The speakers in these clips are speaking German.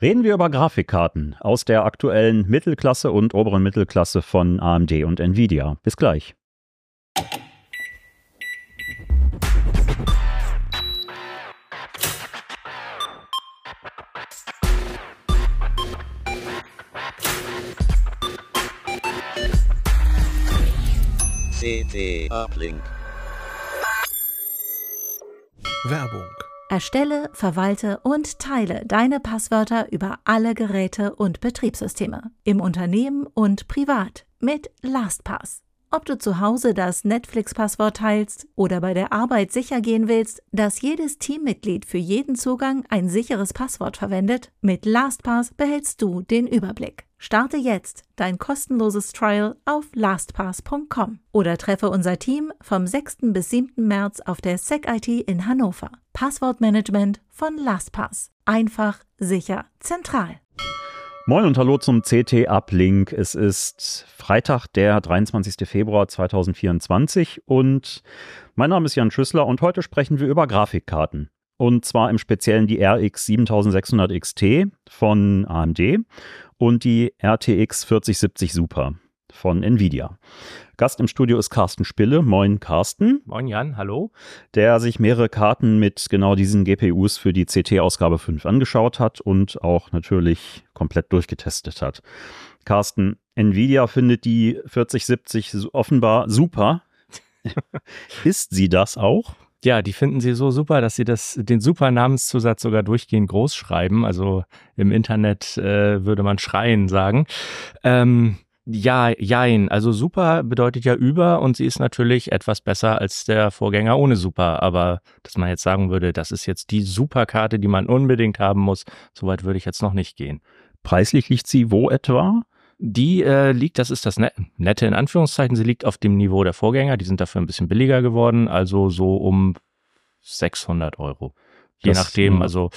Reden wir über Grafikkarten aus der aktuellen Mittelklasse und oberen Mittelklasse von AMD und Nvidia. Bis gleich. CT Uplink. Werbung. Erstelle, verwalte und teile deine Passwörter über alle Geräte und Betriebssysteme, im Unternehmen und privat mit LastPass. Ob du zu Hause das Netflix-Passwort teilst oder bei der Arbeit sicher gehen willst, dass jedes Teammitglied für jeden Zugang ein sicheres Passwort verwendet, mit LastPass behältst du den Überblick. Starte jetzt dein kostenloses Trial auf lastpass.com oder treffe unser Team vom 6. bis 7. März auf der SecIT in Hannover. Passwortmanagement von LastPass. Einfach, sicher, zentral. Moin und hallo zum CT Uplink. Es ist Freitag, der 23. Februar 2024 und mein Name ist Jan Schüssler und heute sprechen wir über Grafikkarten. Und zwar im Speziellen die RX 7600 XT von AMD und die RTX 4070 Super von Nvidia. Gast im Studio ist Carsten Spille. Moin, Carsten. Moin, Jan. Hallo. Der sich mehrere Karten mit genau diesen GPUs für die CT-Ausgabe 5 angeschaut hat und auch natürlich komplett durchgetestet hat. Carsten, Nvidia findet die 4070 offenbar super. ist sie das auch? Ja, die finden sie so super, dass sie das, den super Namenszusatz sogar durchgehend groß schreiben. Also im Internet äh, würde man schreien sagen. Ähm, ja, jein. Also super bedeutet ja über und sie ist natürlich etwas besser als der Vorgänger ohne super. Aber dass man jetzt sagen würde, das ist jetzt die Superkarte, die man unbedingt haben muss, soweit würde ich jetzt noch nicht gehen. Preislich liegt sie wo etwa? Die äh, liegt, das ist das Nette in Anführungszeichen, sie liegt auf dem Niveau der Vorgänger. Die sind dafür ein bisschen billiger geworden, also so um 600 Euro. Je das, nachdem, also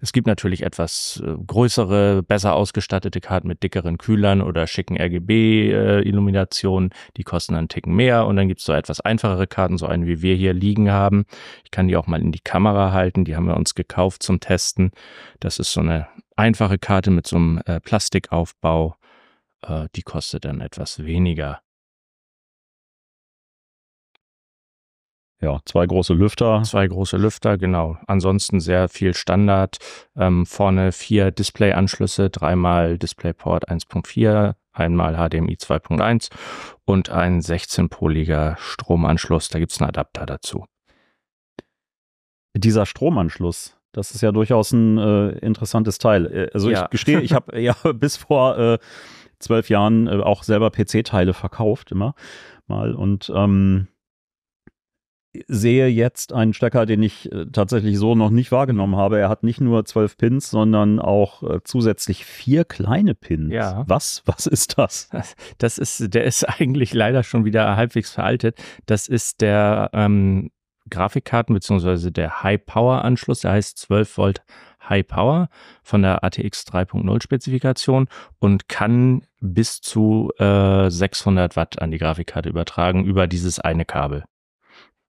es gibt natürlich etwas äh, größere, besser ausgestattete Karten mit dickeren Kühlern oder schicken RGB-Illuminationen, äh, die kosten einen Ticken mehr und dann gibt es so etwas einfachere Karten, so eine wie wir hier liegen haben. Ich kann die auch mal in die Kamera halten, die haben wir uns gekauft zum Testen. Das ist so eine einfache Karte mit so einem äh, Plastikaufbau äh, die kostet dann etwas weniger. Ja, zwei große Lüfter. Zwei große Lüfter, genau. Ansonsten sehr viel Standard. Ähm, vorne vier Display-Anschlüsse, dreimal DisplayPort 1.4, einmal HDMI 2.1 und ein 16-poliger Stromanschluss. Da gibt es einen Adapter dazu. Dieser Stromanschluss, das ist ja durchaus ein äh, interessantes Teil. Äh, also ja. ich gestehe, ich habe ja bis vor äh, zwölf Jahren äh, auch selber PC-Teile verkauft, immer mal. Und ähm, sehe jetzt einen Stecker, den ich äh, tatsächlich so noch nicht wahrgenommen habe. Er hat nicht nur zwölf Pins, sondern auch äh, zusätzlich vier kleine Pins. Ja. Was? Was ist das? Das ist, der ist eigentlich leider schon wieder halbwegs veraltet. Das ist der ähm, Grafikkarten bzw. der High-Power-Anschluss, der heißt 12 Volt High Power von der ATX 3.0 Spezifikation und kann bis zu äh, 600 Watt an die Grafikkarte übertragen über dieses eine Kabel.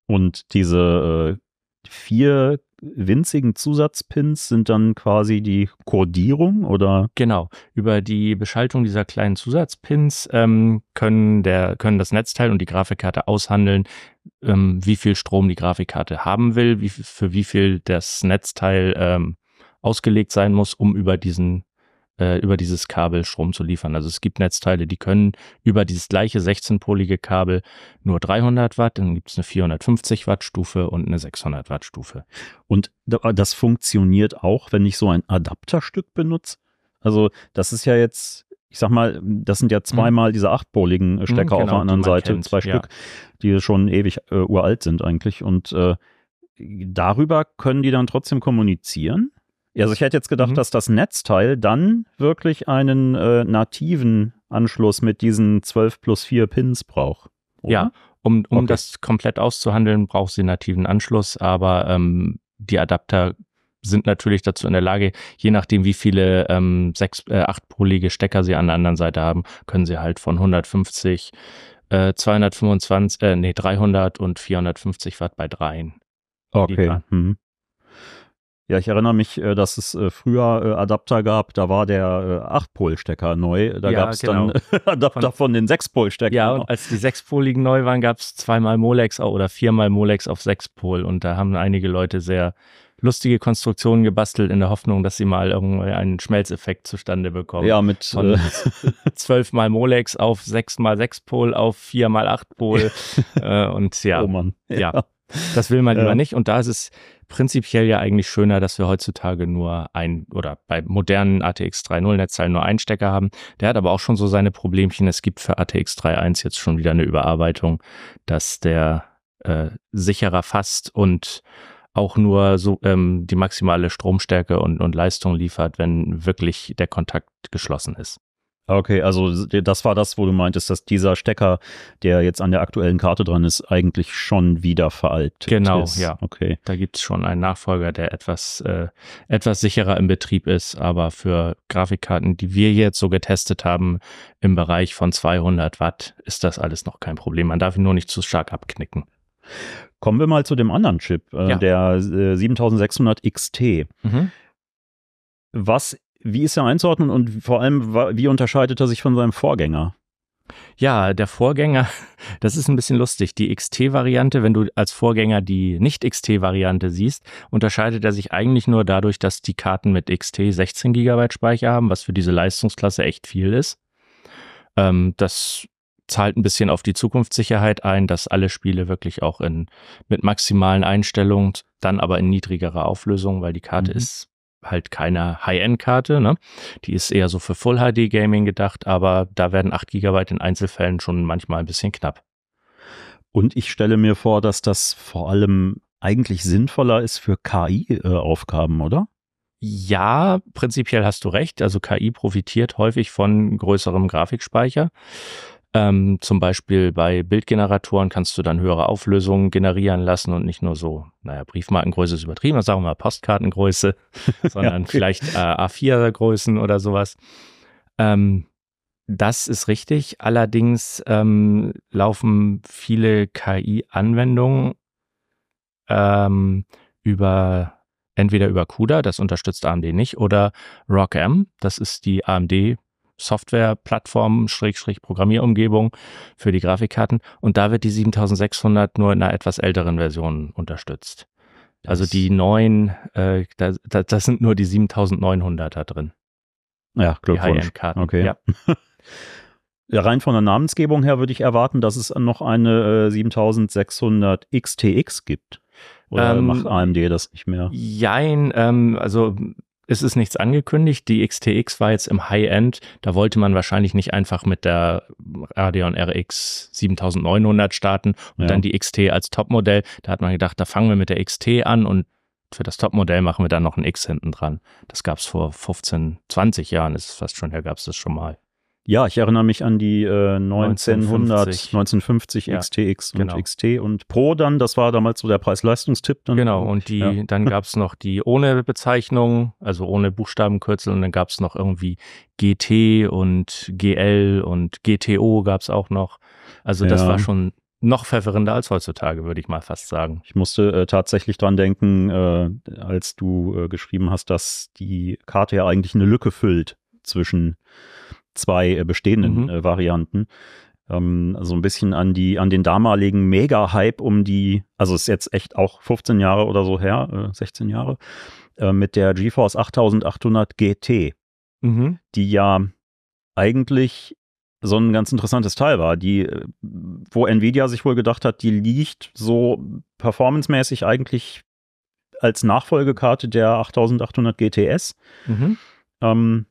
Und diese äh, vier winzigen Zusatzpins sind dann quasi die Codierung oder? Genau. Über die Beschaltung dieser kleinen Zusatzpins ähm, können, der, können das Netzteil und die Grafikkarte aushandeln, ähm, wie viel Strom die Grafikkarte haben will, wie, für wie viel das Netzteil ähm, ausgelegt sein muss, um über diesen äh, über dieses Kabel Strom zu liefern. Also es gibt Netzteile, die können über dieses gleiche 16-polige Kabel nur 300 Watt, dann gibt es eine 450 Watt Stufe und eine 600 Watt Stufe. Und das funktioniert auch, wenn ich so ein Adapterstück benutze? Also das ist ja jetzt ich sag mal, das sind ja zweimal mhm. diese achtpoligen Stecker mhm, genau, auf der anderen Seite, kennt, zwei Stück, ja. die schon ewig äh, uralt sind eigentlich. Und äh, darüber können die dann trotzdem kommunizieren? Also ich hätte jetzt gedacht, mhm. dass das Netzteil dann wirklich einen äh, nativen Anschluss mit diesen 12 plus 4 Pins braucht. Oder? Ja, um, um okay. das komplett auszuhandeln, braucht sie nativen Anschluss, aber ähm, die Adapter sind natürlich dazu in der Lage, je nachdem, wie viele ähm, sechs, äh, achtpolige Stecker sie an der anderen Seite haben, können sie halt von 150, äh, 225, äh, nee, 300 und 450 Watt bei dreien. Okay. Mhm. Ja, ich erinnere mich, äh, dass es äh, früher äh, Adapter gab, da war der 8-Pol-Stecker neu. Da ja, gab es genau. dann Adapter von, von den 6-Pol-Steckern. Ja, und als die 6-poligen neu waren, gab es zweimal Molex oder viermal Molex auf 6-Pol. Und da haben einige Leute sehr lustige Konstruktionen gebastelt in der Hoffnung, dass sie mal irgendwie einen Schmelzeffekt zustande bekommen. Ja, mit von äh, zwölfmal Molex auf sechsmal Sechspol auf viermal Achtpol äh, und ja, oh Mann. ja. ja. Das will man ja. lieber nicht. Und da ist es prinzipiell ja eigentlich schöner, dass wir heutzutage nur ein oder bei modernen ATX 3.0 Netzteilen nur einen Stecker haben. Der hat aber auch schon so seine Problemchen. Es gibt für ATX 3.1 jetzt schon wieder eine Überarbeitung, dass der äh, sicherer fasst und auch nur so ähm, die maximale Stromstärke und, und Leistung liefert, wenn wirklich der Kontakt geschlossen ist. Okay, also das war das, wo du meintest, dass dieser Stecker, der jetzt an der aktuellen Karte dran ist, eigentlich schon wieder veraltet genau, ist. Genau, ja. Okay. Da gibt es schon einen Nachfolger, der etwas, äh, etwas sicherer im Betrieb ist, aber für Grafikkarten, die wir jetzt so getestet haben, im Bereich von 200 Watt, ist das alles noch kein Problem. Man darf ihn nur nicht zu stark abknicken. Kommen wir mal zu dem anderen Chip, äh, ja. der äh, 7600 XT. Mhm. Was, wie ist er einzuordnen und vor allem, wie unterscheidet er sich von seinem Vorgänger? Ja, der Vorgänger, das ist ein bisschen lustig. Die XT-Variante, wenn du als Vorgänger die Nicht-XT-Variante siehst, unterscheidet er sich eigentlich nur dadurch, dass die Karten mit XT 16 GB Speicher haben, was für diese Leistungsklasse echt viel ist. Ähm, das zahlt ein bisschen auf die Zukunftssicherheit ein, dass alle Spiele wirklich auch in, mit maximalen Einstellungen, dann aber in niedrigerer Auflösung, weil die Karte mhm. ist halt keine High-End-Karte, ne? Die ist eher so für Full-HD-Gaming gedacht, aber da werden 8 GB in Einzelfällen schon manchmal ein bisschen knapp. Und ich stelle mir vor, dass das vor allem eigentlich sinnvoller ist für KI-Aufgaben, oder? Ja, prinzipiell hast du recht. Also KI profitiert häufig von größerem Grafikspeicher. Ähm, zum Beispiel bei Bildgeneratoren kannst du dann höhere Auflösungen generieren lassen und nicht nur so, naja, Briefmarkengröße ist übertrieben, sagen wir mal Postkartengröße, sondern ja, vielleicht äh, A4-Größen oder sowas. Ähm, das ist richtig. Allerdings ähm, laufen viele KI-Anwendungen ähm, über entweder über CUDA, das unterstützt AMD nicht, oder ROCm, das ist die AMD Software-Plattform, Schrägstrich Programmierumgebung für die Grafikkarten. Und da wird die 7600 nur in einer etwas älteren Version unterstützt. Also die neuen, äh, da, da, das sind nur die 7900er drin. Ja, Glückwunsch. karten Okay. Ja. ja. rein von der Namensgebung her würde ich erwarten, dass es noch eine äh, 7600 XTX gibt. Oder ähm, macht AMD das nicht mehr? Jein, ähm, also es ist nichts angekündigt. Die XTX war jetzt im High-End. Da wollte man wahrscheinlich nicht einfach mit der Radeon RX 7900 starten und ja. dann die XT als Topmodell. Da hat man gedacht, da fangen wir mit der XT an und für das Topmodell machen wir dann noch ein X hinten dran. Das gab es vor 15, 20 Jahren, ist fast schon her, gab es das schon mal. Ja, ich erinnere mich an die äh, 1900, 1950, 1950 ja, XTX und genau. XT und Pro dann, das war damals so der Preis-Leistungstipp. Genau, und die, ja. dann gab es noch die ohne Bezeichnung, also ohne Buchstabenkürzel und dann gab es noch irgendwie GT und GL und GTO gab es auch noch. Also das ja. war schon noch verwirrender als heutzutage, würde ich mal fast sagen. Ich musste äh, tatsächlich dran denken, äh, als du äh, geschrieben hast, dass die Karte ja eigentlich eine Lücke füllt zwischen zwei äh, bestehenden mhm. äh, Varianten. Ähm, so ein bisschen an die, an den damaligen Mega-Hype um die, also ist jetzt echt auch 15 Jahre oder so her, äh, 16 Jahre, äh, mit der GeForce 8800 GT, mhm. die ja eigentlich so ein ganz interessantes Teil war, die, wo Nvidia sich wohl gedacht hat, die liegt so performancemäßig eigentlich als Nachfolgekarte der 8800 GTS. Mhm. Ähm,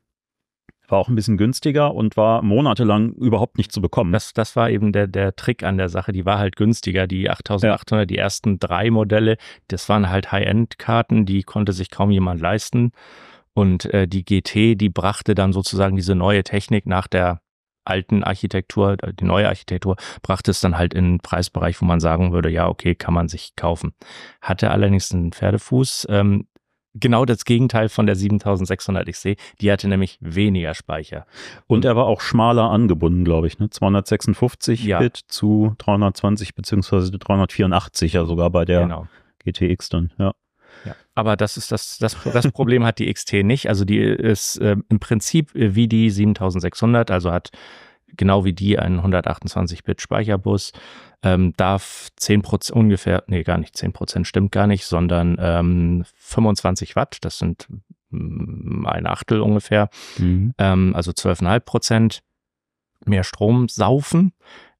war auch ein bisschen günstiger und war monatelang überhaupt nicht zu bekommen. Das, das war eben der, der Trick an der Sache. Die war halt günstiger. Die 8800, ja. die ersten drei Modelle, das waren halt High-End-Karten, die konnte sich kaum jemand leisten. Und äh, die GT, die brachte dann sozusagen diese neue Technik nach der alten Architektur, die neue Architektur, brachte es dann halt in einen Preisbereich, wo man sagen würde, ja, okay, kann man sich kaufen. Hatte allerdings einen Pferdefuß. Ähm, genau das Gegenteil von der 7600 XC. Die hatte nämlich weniger Speicher. Und er war auch schmaler angebunden, glaube ich. Ne? 256 ja. Bit zu 320 beziehungsweise 384 ja sogar bei der genau. GTX dann. Ja. Ja, aber das ist das, das, das Problem hat die XT nicht. Also die ist äh, im Prinzip wie die 7600, also hat genau wie die einen 128-Bit Speicherbus, ähm, darf 10% ungefähr, nee, gar nicht 10% stimmt gar nicht, sondern ähm, 25 Watt, das sind mm, ein Achtel ungefähr, mhm. ähm, also 12,5 Prozent mehr Strom saufen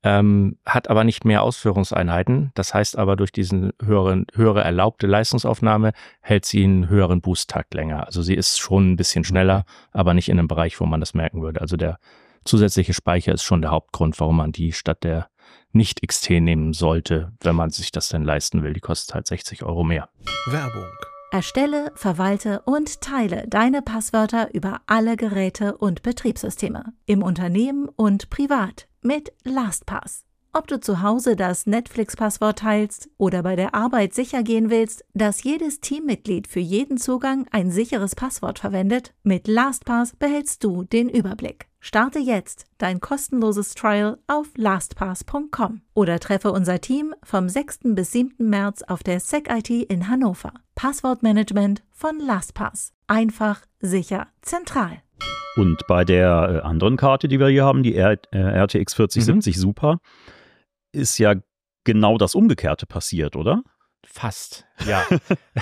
ähm, hat aber nicht mehr Ausführungseinheiten. Das heißt aber, durch diese höhere, höhere erlaubte Leistungsaufnahme hält sie einen höheren Boosttakt länger. Also sie ist schon ein bisschen schneller, aber nicht in einem Bereich, wo man das merken würde. Also der zusätzliche Speicher ist schon der Hauptgrund, warum man die statt der nicht XT nehmen sollte, wenn man sich das denn leisten will. Die kostet halt 60 Euro mehr. Werbung. Erstelle, verwalte und teile deine Passwörter über alle Geräte und Betriebssysteme, im Unternehmen und privat mit LastPass. Ob du zu Hause das Netflix-Passwort teilst oder bei der Arbeit sicher gehen willst, dass jedes Teammitglied für jeden Zugang ein sicheres Passwort verwendet, mit LastPass behältst du den Überblick. Starte jetzt dein kostenloses Trial auf lastpass.com oder treffe unser Team vom 6. bis 7. März auf der SecIT in Hannover. Passwortmanagement von LastPass. Einfach, sicher, zentral. Und bei der äh, anderen Karte, die wir hier haben, die R äh, RTX 4070 mhm. Super, ist ja genau das Umgekehrte passiert, oder? Fast, ja.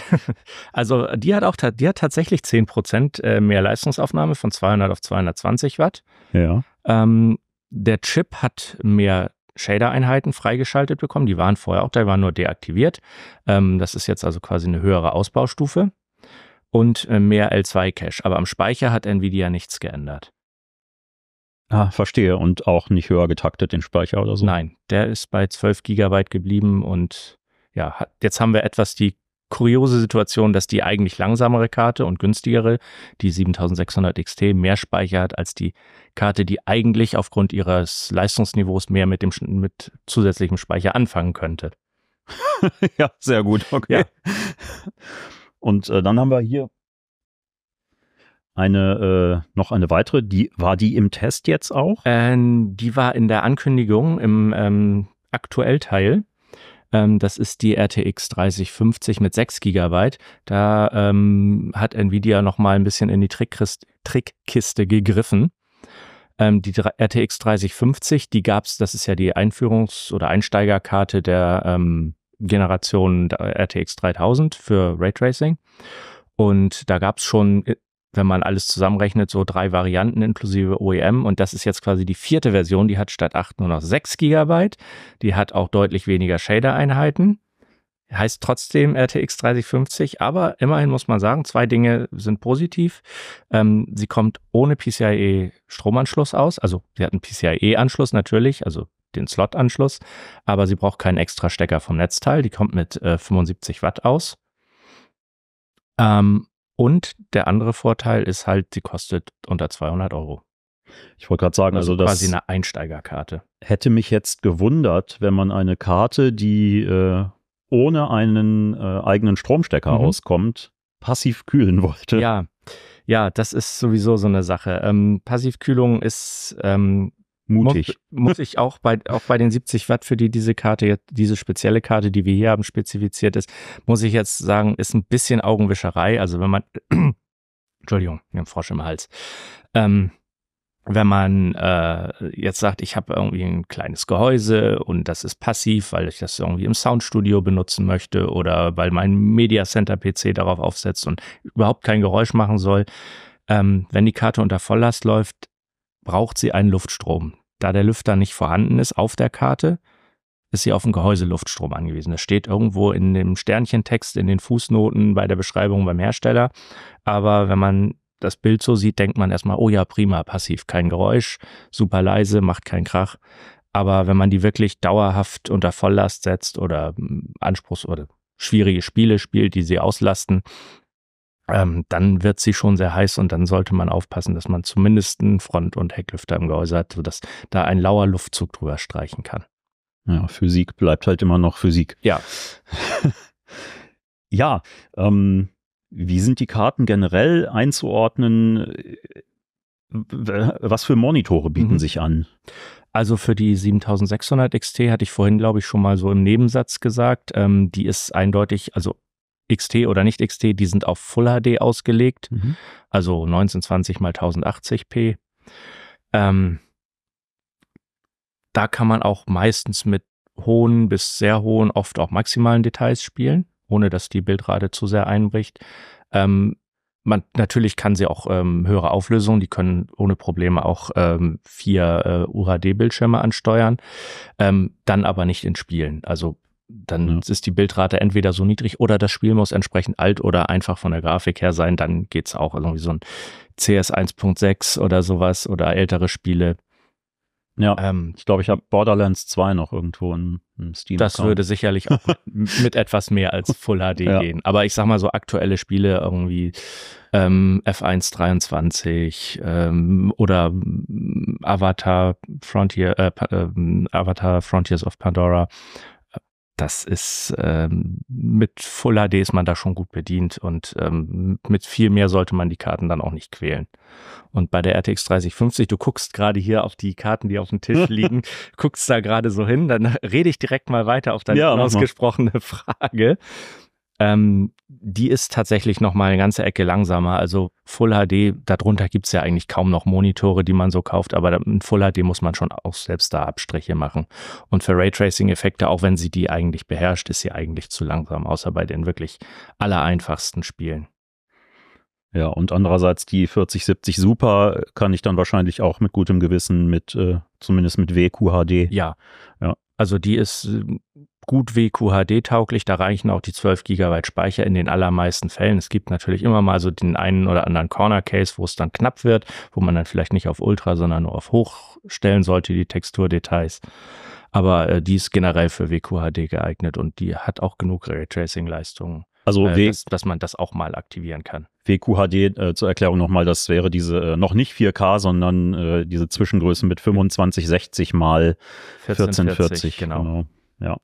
also die hat auch die hat tatsächlich 10% äh, mehr Leistungsaufnahme von 200 auf 220 Watt. Ja. Ähm, der Chip hat mehr Shader-Einheiten freigeschaltet bekommen. Die waren vorher auch da, die waren nur deaktiviert. Ähm, das ist jetzt also quasi eine höhere Ausbaustufe und äh, mehr L2-Cache. Aber am Speicher hat Nvidia nichts geändert. Ah, verstehe. Und auch nicht höher getaktet, den Speicher oder so? Nein, der ist bei 12 Gigabyte geblieben und ja, jetzt haben wir etwas die kuriose Situation, dass die eigentlich langsamere Karte und günstigere, die 7600 XT, mehr Speicher hat als die Karte, die eigentlich aufgrund ihres Leistungsniveaus mehr mit dem mit zusätzlichem Speicher anfangen könnte. ja, sehr gut. Okay. Ja. Und äh, dann haben wir hier eine äh, noch eine weitere. Die war die im Test jetzt auch? Ähm, die war in der Ankündigung im ähm, Aktuellteil. Ähm, das ist die RTX 3050 mit 6 GB. Da ähm, hat Nvidia noch mal ein bisschen in die Trickkiste gegriffen. Ähm, die RTX 3050, die gab es, das ist ja die Einführungs- oder Einsteigerkarte der ähm, Generation RTX 3000 für Raytracing. Und da gab es schon, wenn man alles zusammenrechnet, so drei Varianten inklusive OEM. Und das ist jetzt quasi die vierte Version. Die hat statt 8 nur noch 6 GB. Die hat auch deutlich weniger Shader-Einheiten. Heißt trotzdem RTX 3050, aber immerhin muss man sagen, zwei Dinge sind positiv. Ähm, sie kommt ohne PCIe Stromanschluss aus, also sie hat einen PCIe-Anschluss natürlich, also den Slot-Anschluss, aber sie braucht keinen extra Stecker vom Netzteil. Die kommt mit äh, 75 Watt aus. Ähm, und der andere Vorteil ist halt, sie kostet unter 200 Euro. Ich wollte gerade sagen, also, also das quasi eine Einsteigerkarte. Hätte mich jetzt gewundert, wenn man eine Karte, die äh, ohne einen äh, eigenen Stromstecker mhm. auskommt, passiv kühlen wollte. Ja, ja, das ist sowieso so eine Sache. Ähm, Passivkühlung ist ähm, mutig. Muss, muss, ich auch bei, auch bei den 70 Watt, für die diese Karte, diese spezielle Karte, die wir hier haben, spezifiziert ist, muss ich jetzt sagen, ist ein bisschen Augenwischerei. Also wenn man, Entschuldigung, wir haben Frosch im Hals. Ähm, wenn man äh, jetzt sagt, ich habe irgendwie ein kleines Gehäuse und das ist passiv, weil ich das irgendwie im Soundstudio benutzen möchte oder weil mein Media Center PC darauf aufsetzt und überhaupt kein Geräusch machen soll. Ähm, wenn die Karte unter Volllast läuft, braucht sie einen Luftstrom. Da der Lüfter nicht vorhanden ist auf der Karte, ist sie auf den Gehäuseluftstrom angewiesen. Das steht irgendwo in dem Sternchentext, in den Fußnoten bei der Beschreibung beim Hersteller. Aber wenn man das Bild so sieht, denkt man erstmal, oh ja, prima, passiv, kein Geräusch, super leise, macht keinen Krach. Aber wenn man die wirklich dauerhaft unter Volllast setzt oder hm, Anspruchs- oder schwierige Spiele spielt, die sie auslasten, ähm, dann wird sie schon sehr heiß und dann sollte man aufpassen, dass man zumindest einen Front- und Hecklüfter im Gehäuse hat, sodass da ein lauer Luftzug drüber streichen kann. Ja, Physik bleibt halt immer noch Physik. Ja. ja, ähm, wie sind die Karten generell einzuordnen? Was für Monitore bieten mhm. sich an? Also für die 7600 XT hatte ich vorhin, glaube ich, schon mal so im Nebensatz gesagt. Ähm, die ist eindeutig, also XT oder nicht XT, die sind auf Full HD ausgelegt, mhm. also 1920 mal 1080p. Ähm, da kann man auch meistens mit hohen bis sehr hohen, oft auch maximalen Details spielen, ohne dass die Bildrate zu sehr einbricht. Ähm, man, natürlich kann sie auch ähm, höhere Auflösungen, die können ohne Probleme auch ähm, vier äh, UHD-Bildschirme ansteuern, ähm, dann aber nicht in Spielen. Also dann ja. ist die Bildrate entweder so niedrig oder das Spiel muss entsprechend alt oder einfach von der Grafik her sein, dann geht's auch. Also irgendwie so ein CS 1.6 oder sowas oder ältere Spiele. Ja, ähm, ich glaube, ich habe Borderlands 2 noch irgendwo in Steam. Das würde sicherlich auch mit, mit etwas mehr als Full HD ja. gehen. Aber ich sag mal so aktuelle Spiele irgendwie ähm, F1 23 ähm, oder Avatar Frontier, äh, äh, Avatar Frontiers of Pandora das ist ähm, mit Full HD ist man da schon gut bedient und ähm, mit viel mehr sollte man die Karten dann auch nicht quälen. Und bei der RTX 3050, du guckst gerade hier auf die Karten, die auf dem Tisch liegen, guckst da gerade so hin, dann rede ich direkt mal weiter auf deine ja, ausgesprochene Frage. Ähm, die ist tatsächlich noch mal eine ganze Ecke langsamer. Also Full HD, darunter gibt's ja eigentlich kaum noch Monitore, die man so kauft, aber in Full HD muss man schon auch selbst da Abstriche machen. Und für Raytracing-Effekte, auch wenn sie die eigentlich beherrscht, ist sie eigentlich zu langsam, außer bei den wirklich allereinfachsten Spielen. Ja, und andererseits die 4070 Super kann ich dann wahrscheinlich auch mit gutem Gewissen mit, äh, zumindest mit WQHD. Ja. Ja. Also die ist äh, gut WQHD-tauglich. Da reichen auch die 12 GB Speicher in den allermeisten Fällen. Es gibt natürlich immer mal so den einen oder anderen Corner Case, wo es dann knapp wird, wo man dann vielleicht nicht auf Ultra, sondern nur auf Hoch stellen sollte, die Texturdetails. Aber äh, die ist generell für WQHD geeignet und die hat auch genug Raytracing-Leistungen. Also äh, dass, dass, man das auch mal aktivieren kann. WQHD äh, zur Erklärung nochmal, das wäre diese äh, noch nicht 4K, sondern äh, diese Zwischengröße mit 2560 mal 1440. 1440 genau. genau. Ja.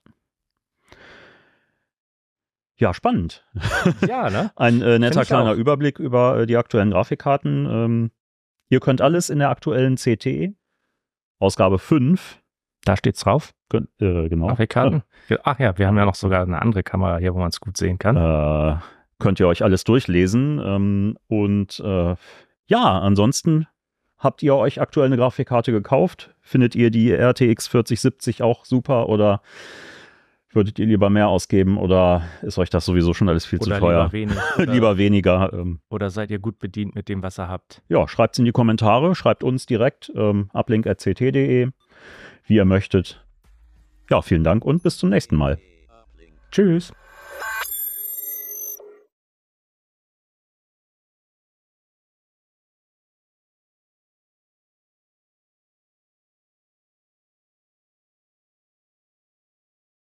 Ja, spannend. Ja, ne? Ein äh, netter kleiner auch. Überblick über äh, die aktuellen Grafikkarten. Ähm, ihr könnt alles in der aktuellen CT, Ausgabe 5. Da steht's drauf. Könnt, äh, genau. Grafikkarten. Ach ja, wir haben ja noch sogar eine andere Kamera hier, wo man es gut sehen kann. Äh, könnt ihr euch alles durchlesen. Ähm, und äh, ja, ansonsten habt ihr euch aktuell eine Grafikkarte gekauft? Findet ihr die RTX 4070 auch super oder Würdet ihr lieber mehr ausgeben oder ist euch das sowieso schon alles viel oder zu teuer? Lieber, wenig, oder, lieber weniger. Ähm. Oder seid ihr gut bedient mit dem, was ihr habt? Ja, schreibt es in die Kommentare, schreibt uns direkt ähm, uplink.ct.de, wie ihr möchtet. Ja, vielen Dank und bis zum nächsten Mal. Tschüss.